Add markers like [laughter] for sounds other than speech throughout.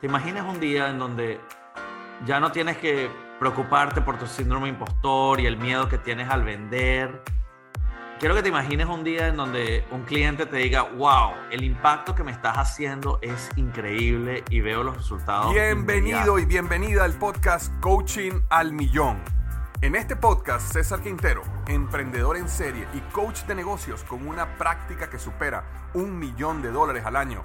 ¿Te imaginas un día en donde ya no tienes que preocuparte por tu síndrome impostor y el miedo que tienes al vender? Quiero que te imagines un día en donde un cliente te diga, wow, el impacto que me estás haciendo es increíble y veo los resultados. Bienvenido inmediatos". y bienvenida al podcast Coaching al Millón. En este podcast, César Quintero, emprendedor en serie y coach de negocios con una práctica que supera un millón de dólares al año,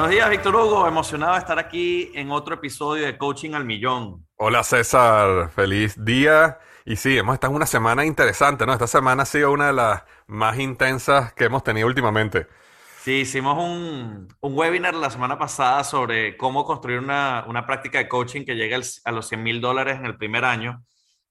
Buenos días, Víctor Hugo. Emocionado de estar aquí en otro episodio de Coaching al Millón. Hola César, feliz día. Y sí, hemos estado en una semana interesante, ¿no? Esta semana ha sido una de las más intensas que hemos tenido últimamente. Sí, hicimos un, un webinar la semana pasada sobre cómo construir una, una práctica de coaching que llegue a los 100 mil dólares en el primer año.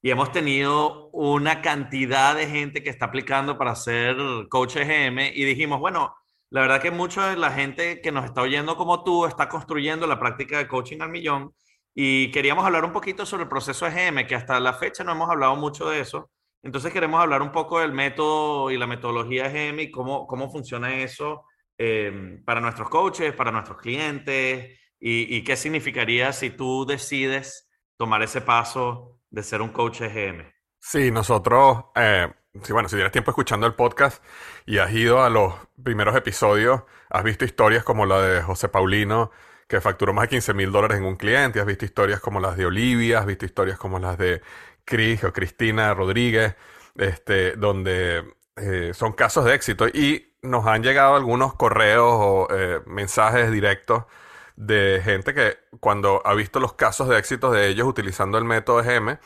Y hemos tenido una cantidad de gente que está aplicando para ser coach EGM y dijimos, bueno, la verdad que mucha de la gente que nos está oyendo como tú está construyendo la práctica de coaching al millón y queríamos hablar un poquito sobre el proceso EGM, que hasta la fecha no hemos hablado mucho de eso. Entonces queremos hablar un poco del método y la metodología EGM y cómo, cómo funciona eso eh, para nuestros coaches, para nuestros clientes y, qué significaría si tú decides tomar ese paso de ser un coach EGM. Sí, nosotros, eh, sí, bueno, si tienes tiempo escuchando el podcast y has ido a los primeros episodios, has visto historias como la de José Paulino, que facturó más de 15 mil dólares en un cliente, has visto historias como las de Olivia, has visto historias como las de Cris o Cristina Rodríguez, este, donde eh, son casos de éxito y nos han llegado algunos correos o eh, mensajes directos de gente que cuando ha visto los casos de éxito de ellos utilizando el método EGM,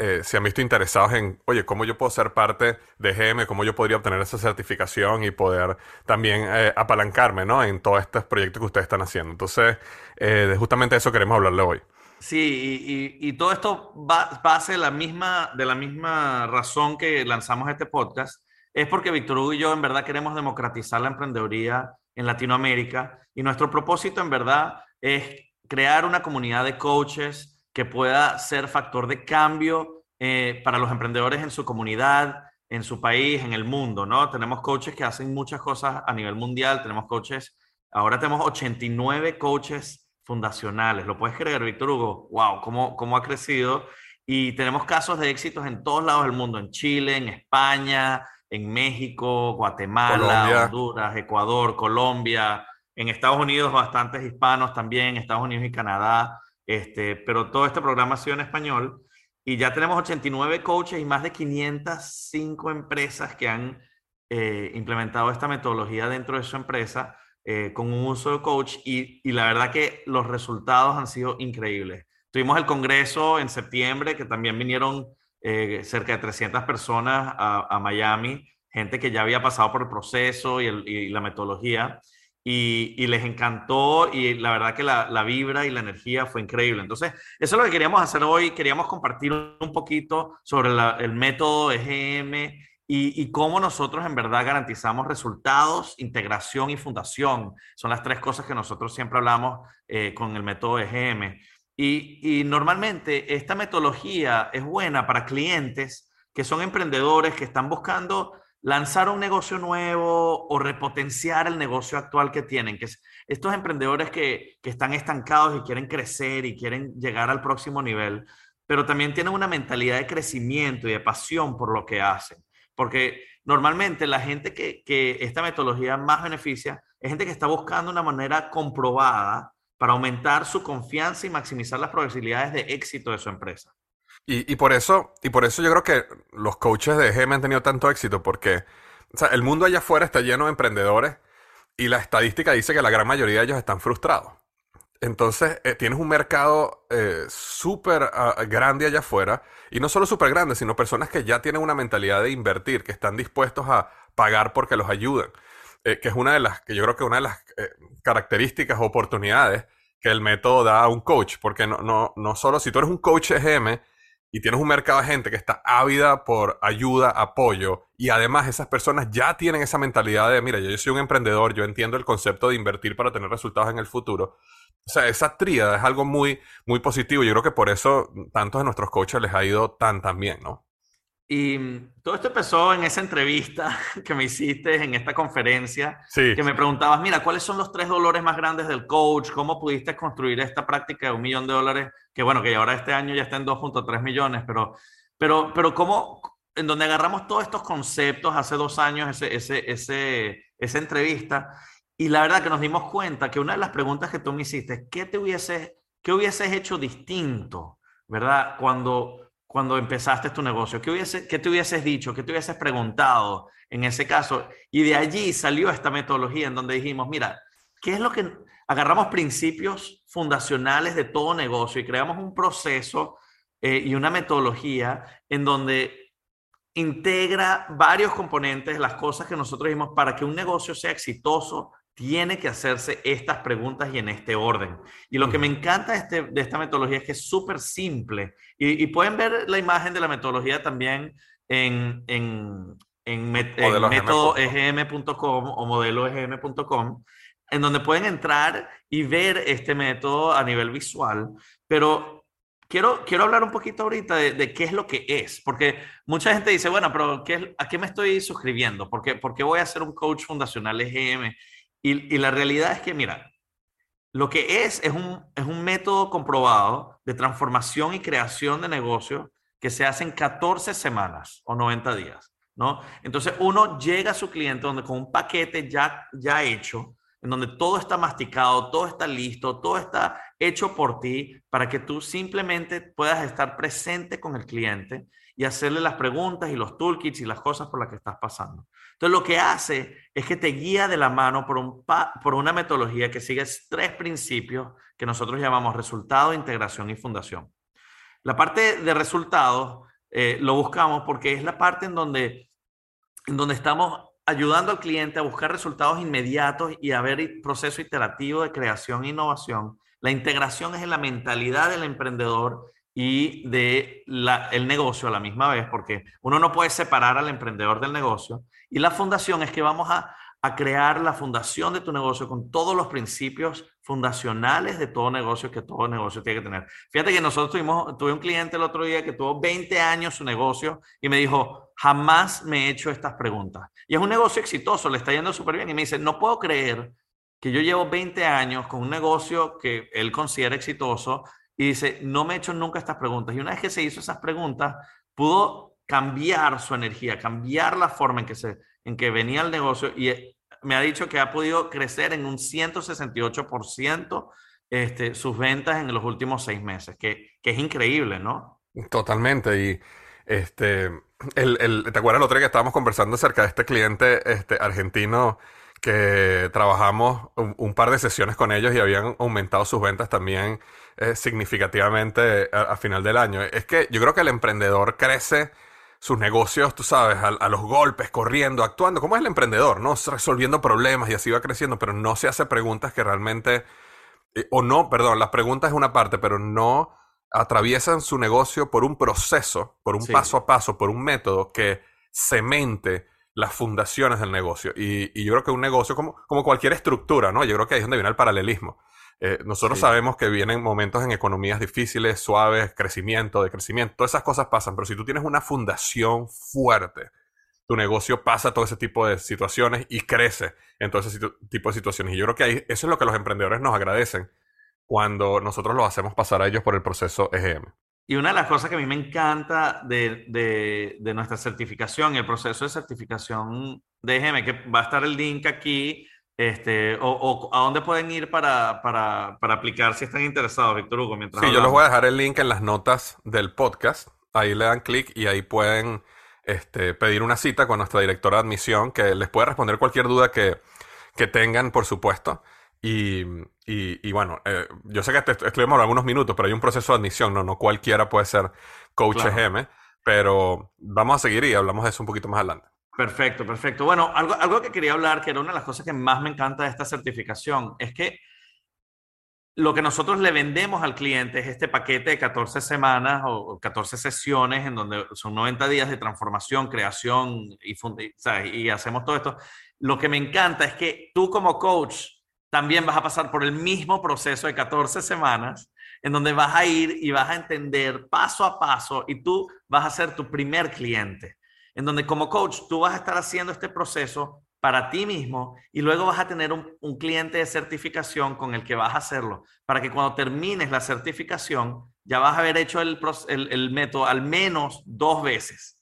eh, se han visto interesados en, oye, ¿cómo yo puedo ser parte de GM? ¿Cómo yo podría obtener esa certificación y poder también eh, apalancarme, ¿no? En todos estos proyectos que ustedes están haciendo. Entonces, eh, de justamente eso queremos hablarle hoy. Sí, y, todo esto va, base de la misma, de la misma razón que lanzamos este podcast, es porque Víctor Hugo y yo en verdad queremos democratizar la emprendeduría en Latinoamérica y nuestro propósito en verdad es crear una comunidad de coaches que pueda ser factor de cambio eh, para los emprendedores en su comunidad, en su país, en el mundo, ¿no? Tenemos coaches que hacen muchas cosas a nivel mundial, tenemos coaches, ahora tenemos 89 coaches fundacionales, ¿lo puedes creer, Víctor Hugo? ¡Wow! ¿Cómo, cómo ha crecido? Y tenemos casos de éxitos en todos lados del mundo, en Chile, en España, en México, Guatemala, Colombia. Honduras, Ecuador, Colombia, en Estados Unidos bastantes hispanos también, Estados Unidos y Canadá, este, pero todo este programa ha sido en español. Y ya tenemos 89 coaches y más de 505 empresas que han eh, implementado esta metodología dentro de su empresa eh, con un uso de coach. Y, la verdad que los resultados han sido increíbles. Tuvimos el congreso en septiembre que también vinieron eh, cerca de 300 personas a, Miami, gente que ya había pasado por el proceso y la metodología y, les encantó y la verdad que la, vibra y la energía fue increíble. Entonces, eso es lo que queríamos hacer hoy. Queríamos compartir un, poquito sobre el método EGM y, y cómo nosotros en verdad garantizamos resultados, integración y fundación. Son las tres cosas que nosotros siempre hablamos eh, con el método EGM. Y, y normalmente esta metodología es buena para clientes que son emprendedores que están buscando lanzar un negocio nuevo o repotenciar el negocio actual que tienen, que es estos emprendedores que, que están estancados y quieren crecer y quieren llegar al próximo nivel, pero también tienen una mentalidad de crecimiento y de pasión por lo que hacen. porque normalmente la gente que, que esta metodología más beneficia es gente que está buscando una manera comprobada para aumentar su confianza y maximizar las probabilidades de éxito de su empresa. Y, por eso, y por eso yo creo que los coaches de GM han tenido tanto éxito, porque el mundo allá afuera está lleno de emprendedores y la estadística dice que la gran mayoría de ellos están frustrados. Entonces, eh, tienes un mercado eh, súper uh, grande allá afuera, y no solo súper grande, sino personas que ya tienen una mentalidad de invertir, que están dispuestos a pagar porque los ayuden, eh, que es una de las, que yo creo que una de las características, oportunidades que el método da a un coach, porque no, no, no solo si tú eres un coach EGM, y tienes un mercado de gente que está ávida por ayuda, apoyo, y además esas personas ya tienen esa mentalidad de, mira, yo soy un emprendedor, yo entiendo el concepto de invertir para tener resultados en el futuro. O sea, esa tríada es algo muy, muy positivo. Yo creo que por eso tantos de nuestros coaches les ha ido tan, tan bien, ¿no? Y todo esto empezó en esa entrevista [laughs] que me hiciste en esta conferencia, sí. que me preguntabas, mira, ¿cuáles son los tres dolores más grandes del coach? ¿Cómo pudiste construir esta práctica de un millón de dólares? Que bueno, que ahora este año ya está en 2.3 millones, pero, pero, pero ¿cómo, en donde agarramos todos estos conceptos hace dos años, ese, ese, ese, esa entrevista, y la verdad que nos dimos cuenta que una de las preguntas que tú me hiciste, ¿qué te hubieses, qué hubieses hecho distinto, verdad? Cuando cuando empezaste tu negocio? ¿Qué, hubiese, ¿Qué te hubieses dicho? ¿Qué te hubieses preguntado en ese caso? Y de allí salió esta metodología en donde dijimos, mira, ¿qué es lo que agarramos principios fundacionales de todo negocio y creamos un proceso eh, y una metodología en donde integra varios componentes, las cosas que nosotros dijimos para que un negocio sea exitoso, tiene que hacerse estas preguntas y en este orden. Y lo que me encanta de, este, de esta metodología es que es súper simple. Y, pueden ver la imagen de la metodología también en, en, en, métodoegm.com o modeloegm.com, en donde pueden entrar y ver este método a nivel visual. Pero quiero, quiero hablar un poquito ahorita de, qué es lo que es, porque mucha gente dice, bueno, pero ¿qué, ¿a qué me estoy suscribiendo? ¿Por qué, ¿Por qué voy a ser un coach fundacional EGM? Y, la realidad es que, mira, lo que es es un, es un método comprobado de transformación y creación de negocios que se hace en 14 semanas o 90 días, ¿no? Entonces uno llega a su cliente donde con un paquete ya, ya hecho, en donde todo está masticado, todo está listo, todo está hecho por ti para que tú simplemente puedas estar presente con el cliente y hacerle las preguntas y los toolkits y las cosas por las que estás pasando. Entonces, lo que hace es que te guía de la mano por, un por una metodología que sigue tres principios que nosotros llamamos resultado, integración y fundación. La parte de resultados eh, lo buscamos porque es la parte en donde, en donde estamos ayudando al cliente a buscar resultados inmediatos y a ver proceso iterativo de creación e innovación. La integración es en la mentalidad del emprendedor y de el negocio a la misma vez, porque uno no puede separar al emprendedor del negocio. Y la fundación es que vamos a, a crear la fundación de tu negocio con todos los principios fundacionales de todo negocio que todo negocio tiene que tener. Fíjate que nosotros tuvimos, tuve un cliente el otro día que tuvo 20 años su negocio y me dijo, jamás me he hecho estas preguntas. Y es un negocio exitoso, le está yendo súper bien. Y me dice, no puedo creer que yo llevo 20 años con un negocio que él considera exitoso y dice, no me he hecho nunca estas preguntas. Y una vez que se hizo esas preguntas, pudo cambiar su energía, cambiar la forma en que, se, en que venía el negocio y eh, me ha dicho que ha podido crecer en un 168% este, sus ventas en los últimos seis meses, que, que es increíble, ¿no? Totalmente. Y este, el, el, ¿te acuerdas el otro día que estábamos conversando acerca de este cliente este, argentino que trabajamos un, par de sesiones con ellos y habían aumentado sus ventas también eh, significativamente a, final del año. Es que yo creo que el emprendedor crece sus negocios, tú sabes, a, los golpes, corriendo, actuando. ¿Cómo es el emprendedor? ¿No? Resolviendo problemas y así va creciendo, pero no se hace preguntas que realmente, eh, o no, perdón, las preguntas es una parte, pero no atraviesan su negocio por un proceso, por un paso a paso, por un método que cemente las fundaciones del negocio. Y, yo creo que un negocio, como, como cualquier estructura, ¿no? Yo creo que ahí es donde viene el paralelismo. Eh, nosotros sabemos que vienen momentos en economías difíciles, suaves, crecimiento, decrecimiento, todas esas cosas pasan, pero si tú tienes una fundación fuerte, tu negocio pasa todo ese tipo de situaciones y crece en todo ese tipo de situaciones. Y yo creo que ahí, eso es lo que los emprendedores nos agradecen cuando nosotros los hacemos pasar a ellos por el proceso EGM. Y una de las cosas que a mí me encanta de, de, de nuestra certificación, el proceso de certificación, déjeme que va a estar el link aquí, este, o, o a dónde pueden ir para, para, para, aplicar si están interesados, Víctor Hugo. Mientras sí, yo les voy a dejar el link en las notas del podcast. Ahí le dan clic y ahí pueden este, pedir una cita con nuestra directora de admisión que les puede responder cualquier duda que, que tengan, por supuesto. Y, y, bueno, eh, yo sé que estuvimos hablando algunos minutos, pero hay un proceso de admisión, no, no cualquiera puede ser coach EGM, pero vamos a seguir y hablamos de eso un poquito más adelante. Perfecto, perfecto. Bueno, algo, algo que quería hablar, que era una de las cosas que más me encanta de esta certificación, es que lo que nosotros le vendemos al cliente es este paquete de 14 semanas o 14 sesiones en donde son 90 días de transformación, creación y, y hacemos todo esto. Lo que me encanta es que tú como coach también vas a pasar por el mismo proceso de 14 semanas en donde vas a ir y vas a entender paso a paso y tú vas a ser tu primer cliente. En donde como coach tú vas a estar haciendo este proceso para ti mismo y luego vas a tener un, cliente de certificación con el que vas a hacerlo, para que cuando termines la certificación ya vas a haber hecho el, el, método al menos dos veces.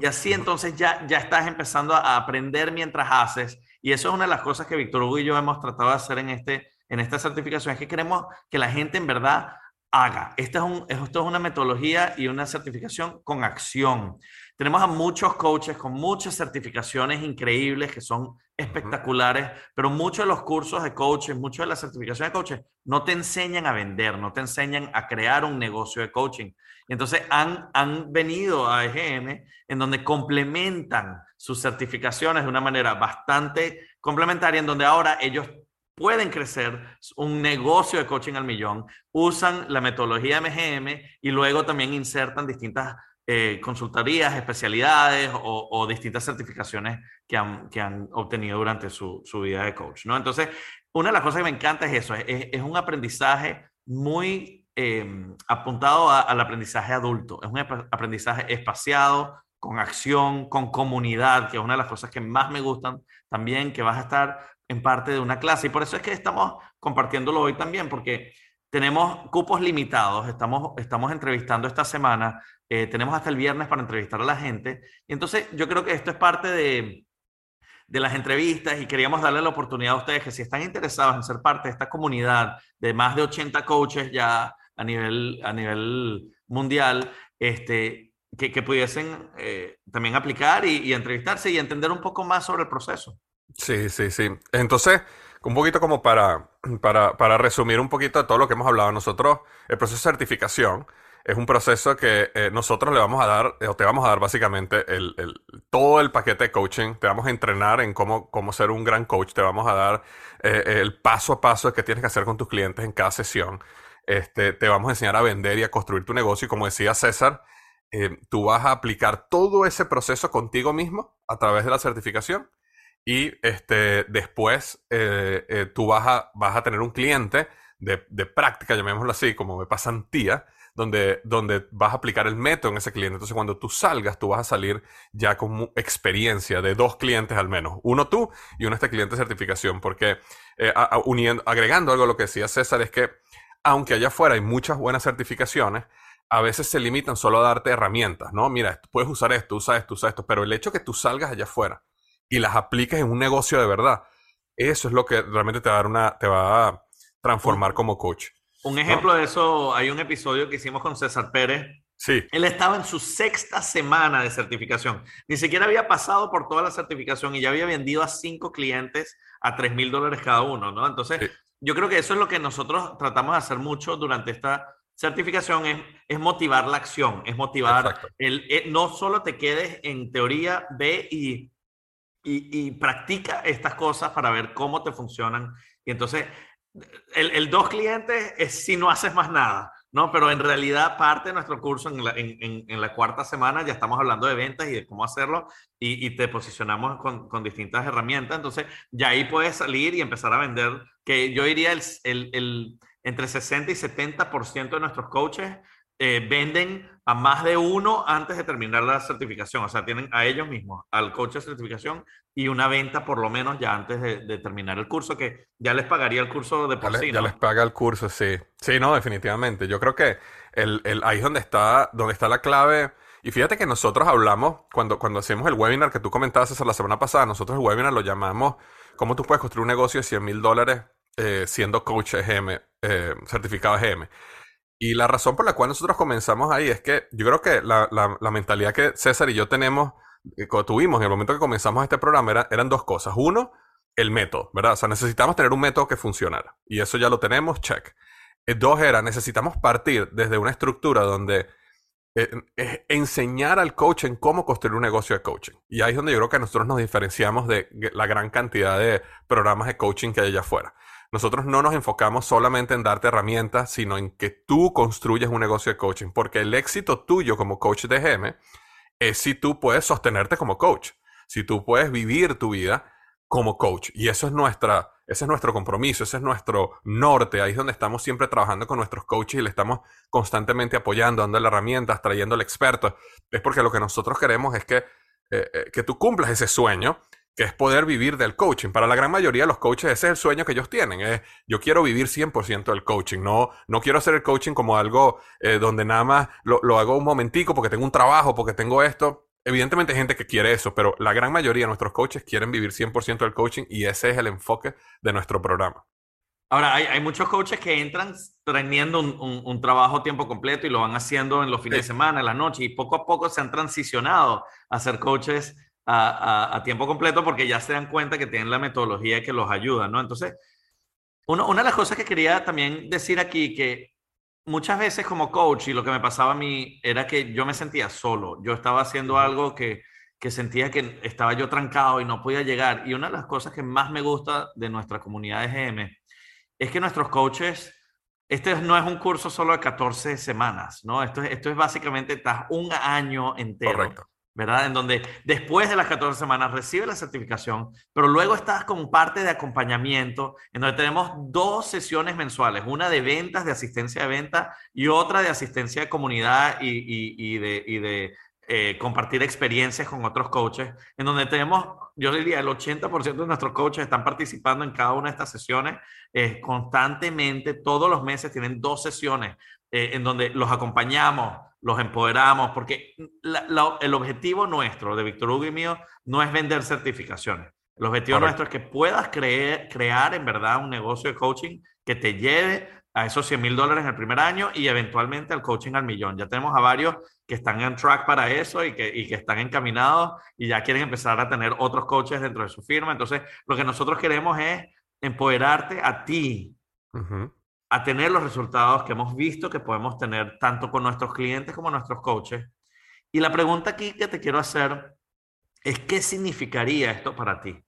y así entonces ya, ya estás empezando a aprender mientras haces. Y eso es una de las cosas que Víctor Hugo y yo hemos tratado de hacer en, este, en esta certificación, es que queremos que la gente en verdad haga. Esta es, un, esto es una metodología y una certificación con acción. Tenemos a muchos coaches con muchas certificaciones increíbles que son espectaculares, pero muchos de los cursos de coaches, muchas de las certificaciones de coaches no te enseñan a vender, no te enseñan a crear un negocio de coaching. Entonces han, han venido a EGM en donde complementan sus certificaciones de una manera bastante complementaria, en donde ahora ellos pueden crecer un negocio de coaching al millón, usan la metodología MGM y luego también insertan distintas eh, consultorías, especialidades o, distintas certificaciones que han, que han obtenido durante su, su, vida de coach. ¿no? Entonces, una de las cosas que me encanta es eso, es, un aprendizaje muy em, apuntado al aprendizaje adulto, es un aprendizaje espaciado, con acción, con comunidad, que es una de las cosas que más me gustan también, que vas a estar en parte de una clase. Y por eso es que estamos compartiéndolo hoy también, porque tenemos cupos limitados, estamos, estamos entrevistando esta semana eh, tenemos hasta el viernes para entrevistar a la gente. Y entonces yo creo que esto es parte de, de las entrevistas y queríamos darle la oportunidad a ustedes que si están interesados en ser parte de esta comunidad de más de 80 coaches ya a nivel, a nivel mundial, este, que, pudiesen eh, también aplicar y, entrevistarse y entender un poco más sobre el proceso. Sí, sí, sí. Entonces, un poquito como para, para, para resumir un poquito de todo lo que hemos hablado nosotros, el proceso de certificación es un proceso que eh, nosotros le vamos a dar, o te vamos a dar básicamente el, todo el paquete de coaching, te vamos a entrenar en cómo, cómo ser un gran coach, te vamos a dar eh, el paso a paso que tienes que hacer con tus clientes en cada sesión, este, te vamos a enseñar a vender y a construir tu negocio. Y como decía César, eh, tú vas a aplicar todo ese proceso contigo mismo a través de la certificación y este, después tú vas a, vas a tener un cliente de, de práctica, llamémoslo así, como de pasantía, donde, donde vas a aplicar el método en ese cliente. Entonces, cuando tú salgas, tú vas a salir ya con experiencia de dos clientes al menos. Uno tú y uno este cliente de certificación. Porque eh, uniendo, agregando algo a lo que decía César, es que aunque allá afuera hay muchas buenas certificaciones, a veces se limitan solo a darte herramientas, ¿no? Mira, puedes usar esto, usa esto, usa esto, pero el hecho que tú salgas allá afuera y las apliques en un negocio de verdad, eso es lo que realmente te va a, dar una, te va a transformar como coach. Un ejemplo de eso, hay un episodio que hicimos con César Pérez. Sí. Él estaba en su sexta semana de certificación. Ni siquiera había pasado por toda la certificación y ya había vendido a cinco clientes a tres mil dólares cada uno, ¿no? Entonces, yo creo que eso es lo que nosotros tratamos de hacer mucho durante esta certificación, es, es motivar la acción, es motivar el, eh, no solo te quedes en teoría, ve y, y, practica estas cosas para ver cómo te funcionan. Y entonces, el, dos clientes es si no haces más nada, ¿no? Pero en realidad parte de nuestro curso en la, en, la cuarta semana ya estamos hablando de ventas y de cómo hacerlo y, y te posicionamos con, con, distintas herramientas. Entonces ya ahí puedes salir y empezar a vender, que yo diría el, el, el entre 60 y 70% de nuestros coaches eh, venden a más de uno antes de terminar la certificación. O sea, tienen a ellos mismos, al coach de certificación y una venta por lo menos ya antes de, terminar el curso, que ya les pagaría el curso de por ya sí. Ya les paga el curso, sí. Sí, no, definitivamente. Yo creo que el, el, ahí es donde está, donde está la clave. Y fíjate que nosotros hablamos, cuando, cuando hacemos el webinar que tú comentaste la semana pasada, nosotros el webinar lo llamamos ¿Cómo tú puedes construir un negocio de 100 mil dólares eh, siendo coach EGM, eh, certificado EGM? Y la razón por la cual nosotros comenzamos ahí es que yo creo que la, la, mentalidad que César y yo tenemos, que eh, tuvimos en el momento que comenzamos este programa, eran dos cosas. Uno, el método, ¿verdad? O sea, necesitamos tener un método que funcionara. Y eso ya lo tenemos, check. dos era, necesitamos partir desde una estructura donde eh, enseñar al coach en cómo construir un negocio de coaching. Y ahí es donde yo creo que nosotros nos diferenciamos de la gran cantidad de programas de coaching que hay allá afuera. Nosotros no nos enfocamos solamente en darte herramientas, sino en que tú construyes un negocio de coaching, porque el éxito tuyo como coach de GM es si tú puedes sostenerte como coach, si tú puedes vivir tu vida como coach. Y eso es nuestra, ese es nuestro compromiso, ese es nuestro norte. Ahí es donde estamos siempre trabajando con nuestros coaches y le estamos constantemente apoyando, dándole herramientas, trayendo al experto. Es porque lo que nosotros queremos es que, eh, eh, que tú cumplas ese sueño que es poder vivir del coaching. Para la gran mayoría de los coaches ese es el sueño que ellos tienen. Es, yo quiero vivir 100% del coaching. No, no quiero hacer el coaching como algo eh, donde nada más lo, lo, hago un momentico porque tengo un trabajo, porque tengo esto. Evidentemente hay gente que quiere eso, pero la gran mayoría de nuestros coaches quieren vivir 100% del coaching y ese es el enfoque de nuestro programa. Ahora, hay, hay muchos coaches que entran teniendo un, un, trabajo a tiempo completo y lo van haciendo en los fines de semana, en la noche, y poco a poco se han transicionado a ser coaches a, tiempo completo porque ya se dan cuenta que tienen la metodología que los ayuda, ¿no? Entonces, una de las cosas que quería también decir aquí, que muchas veces como coach y lo que me pasaba a mí era que yo me sentía solo, yo estaba haciendo algo que, que sentía que estaba yo trancado y no podía llegar. Y una de las cosas que más me gusta de nuestra comunidad de GM es que nuestros coaches, este no es un curso solo de 14 semanas, ¿no? Esto, esto es básicamente tras un año entero. Correcto. ¿Verdad? En donde después de las 14 semanas recibe la certificación, pero luego estás con parte de acompañamiento, en donde tenemos dos sesiones mensuales, una de ventas, de asistencia de venta y otra de asistencia de comunidad y, de, eh, compartir experiencias con otros coaches, en donde tenemos, yo diría, el 80% de nuestros coaches están participando en cada una de estas sesiones eh, constantemente, todos los meses tienen dos sesiones eh, en donde los acompañamos los empoderamos, porque el objetivo nuestro de Víctor Hugo y mío no es vender certificaciones. El objetivo nuestro es que puedas crear en verdad un negocio de coaching que te lleve a esos 100 mil dólares en el primer año y eventualmente al coaching al millón. Ya tenemos a varios que están en track para eso y que, y que están encaminados y ya quieren empezar a tener otros coaches dentro de su firma. Entonces, lo que nosotros queremos es empoderarte a ti, a tener los resultados que hemos visto que podemos tener tanto con nuestros clientes como nuestros coaches. Y la pregunta aquí que te quiero hacer es, ¿qué significaría esto para ti?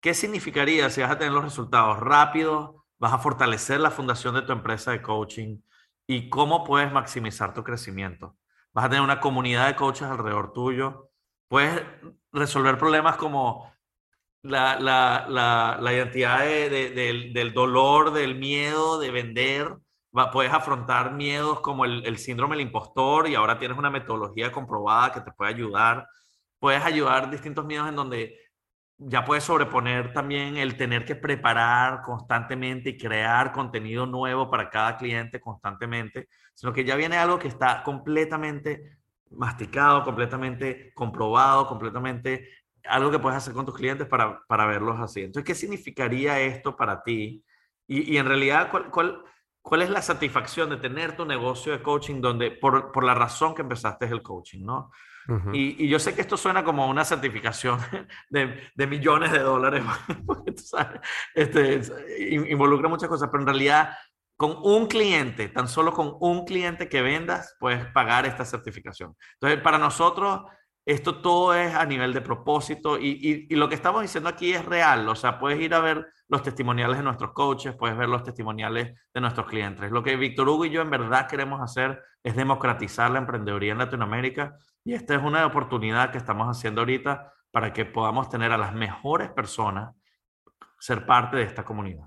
¿Qué significaría si vas a tener los resultados rápidos, vas a fortalecer la fundación de tu empresa de coaching y cómo puedes maximizar tu crecimiento? Vas a tener una comunidad de coaches alrededor tuyo, puedes resolver problemas como la, la, la, identidad de, del, del, dolor, del miedo de vender. Va, puedes afrontar miedos como el, el, síndrome del impostor y ahora tienes una metodología comprobada que te puede ayudar. Puedes ayudar distintos miedos en donde ya puedes sobreponer también el tener que preparar constantemente y crear contenido nuevo para cada cliente constantemente, sino que ya viene algo que está completamente masticado, completamente comprobado, completamente algo que puedes hacer con tus clientes para, para verlos así. Entonces, ¿qué significaría esto para ti? Y, y en realidad, ¿cuál, cuál, cuál es la satisfacción de tener tu negocio de coaching donde, por, por la razón que empezaste el coaching, ¿no? y, y, yo sé que esto suena como una certificación [laughs] de, de millones de dólares, [laughs] porque tú sabes, este, involucra muchas cosas, pero en realidad con un cliente, tan solo con un cliente que vendas, puedes pagar esta certificación. Entonces, para nosotros, esto todo es a nivel de propósito y, lo que estamos diciendo aquí es real. O sea, puedes ir a ver los testimoniales de nuestros coaches, puedes ver los testimoniales de nuestros clientes. Lo que Víctor Hugo y yo en verdad queremos hacer es democratizar la emprendeduría en Latinoamérica y esta es una oportunidad que estamos haciendo ahorita para que podamos tener a las mejores personas ser parte de esta comunidad.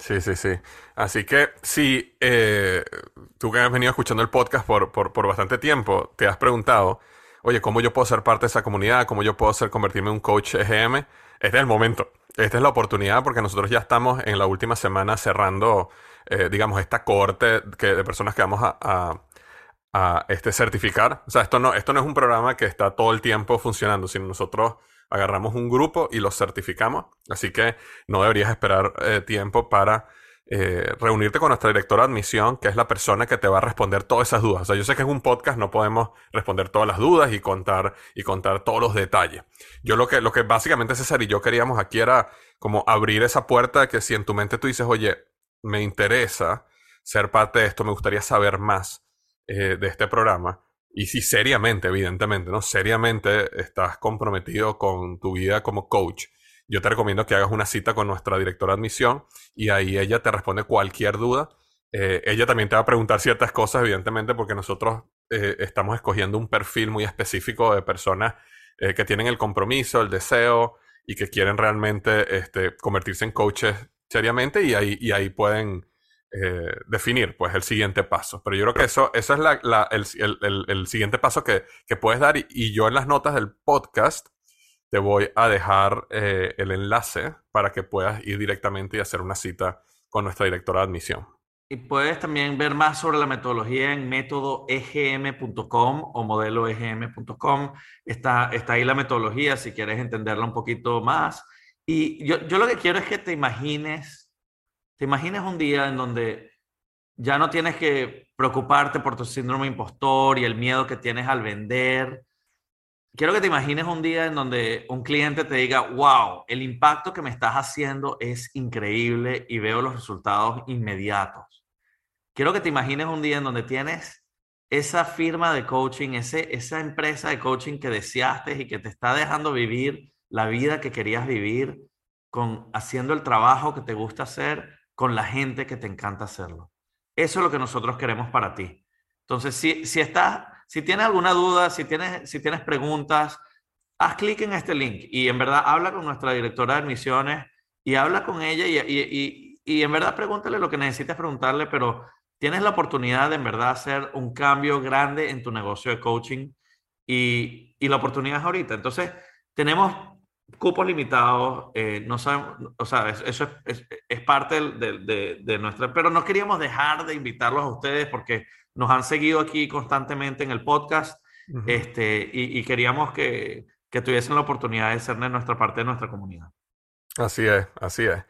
Sí, sí, sí. Así que si eh, tú que has venido escuchando el podcast por, por, por, bastante tiempo, te has preguntado, oye, ¿cómo yo puedo ser parte de esa comunidad? ¿Cómo yo puedo ser, convertirme en un coach EGM? Este es el momento. Esta es la oportunidad porque nosotros ya estamos en la última semana cerrando, eh, digamos, esta corte que, de personas que vamos a, a, este, certificar. O sea, esto no, esto no es un programa que está todo el tiempo funcionando, sino nosotros agarramos un grupo y los certificamos. Así que no deberías esperar eh, tiempo para eh, reunirte con nuestra directora de admisión, que es la persona que te va a responder todas esas dudas. O sea, yo sé que es un podcast, no podemos responder todas las dudas y contar, y contar todos los detalles. Yo lo que, lo que básicamente César y yo queríamos aquí era como abrir esa puerta que si en tu mente tú dices, oye, me interesa ser parte de esto, me gustaría saber más eh, de este programa, y si seriamente, evidentemente, ¿no? Seriamente estás comprometido con tu vida como coach, yo te recomiendo que hagas una cita con nuestra directora de admisión y ahí ella te responde cualquier duda. Eh, ella también te va a preguntar ciertas cosas, evidentemente, porque nosotros eh, estamos escogiendo un perfil muy específico de personas eh, que tienen el compromiso, el deseo y que quieren realmente este, convertirse en coaches seriamente y ahí, pueden definir pues el siguiente paso. Pero yo creo que eso, eso es el, siguiente paso que, puedes dar y, yo en las notas del podcast te voy a dejar eh, el enlace para que puedas ir directamente y hacer una cita con nuestra directora de admisión. Y puedes también ver más sobre la metodología en métodoegm.com o modeloegm.com. Está, está ahí la metodología si quieres entenderla un poquito más. Y yo, yo lo que quiero es que te imagines ¿Te imaginas un día en donde ya no tienes que preocuparte por tu síndrome impostor y el miedo que tienes al vender? Quiero que te imagines un día en donde un cliente te diga, wow, el impacto que me estás haciendo es increíble y veo los resultados inmediatos. Quiero que te imagines un día en donde tienes esa firma de coaching, ese, esa empresa de coaching que deseaste y que te está dejando vivir la vida que querías vivir, con haciendo el trabajo que te gusta hacer con la gente que te encanta hacerlo. Eso es lo que nosotros queremos para ti. Entonces, si, si, estás, si tienes alguna duda, si tienes, si tienes preguntas, haz clic en este link y en verdad habla con nuestra directora de admisiones y habla con ella y, y, y, en verdad pregúntale lo que necesites preguntarle, pero tienes la oportunidad de en verdad hacer un cambio grande en tu negocio de coaching y, y la oportunidad es ahorita. Entonces, tenemos cupos limitados, eh, no sabemos, o sea, eso es, es, parte de, de, de, nuestra, pero no queríamos dejar de invitarlos a ustedes porque nos han seguido aquí constantemente en el podcast uh -huh. este, y, y, queríamos que, que tuviesen la oportunidad de ser de nuestra parte de nuestra comunidad. Así es, así es.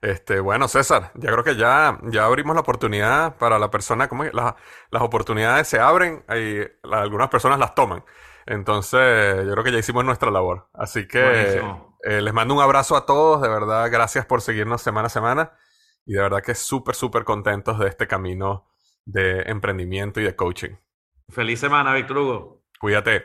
Este, bueno, César, ya creo que ya, ya abrimos la oportunidad para la persona, como las, las oportunidades se abren y algunas personas las toman. Entonces, yo creo que ya hicimos nuestra labor. Así que eh, les mando un abrazo a todos. De verdad, gracias por seguirnos semana a semana. Y de verdad que súper, súper contentos de este camino de emprendimiento y de coaching. Feliz semana, Víctor Hugo. Cuídate.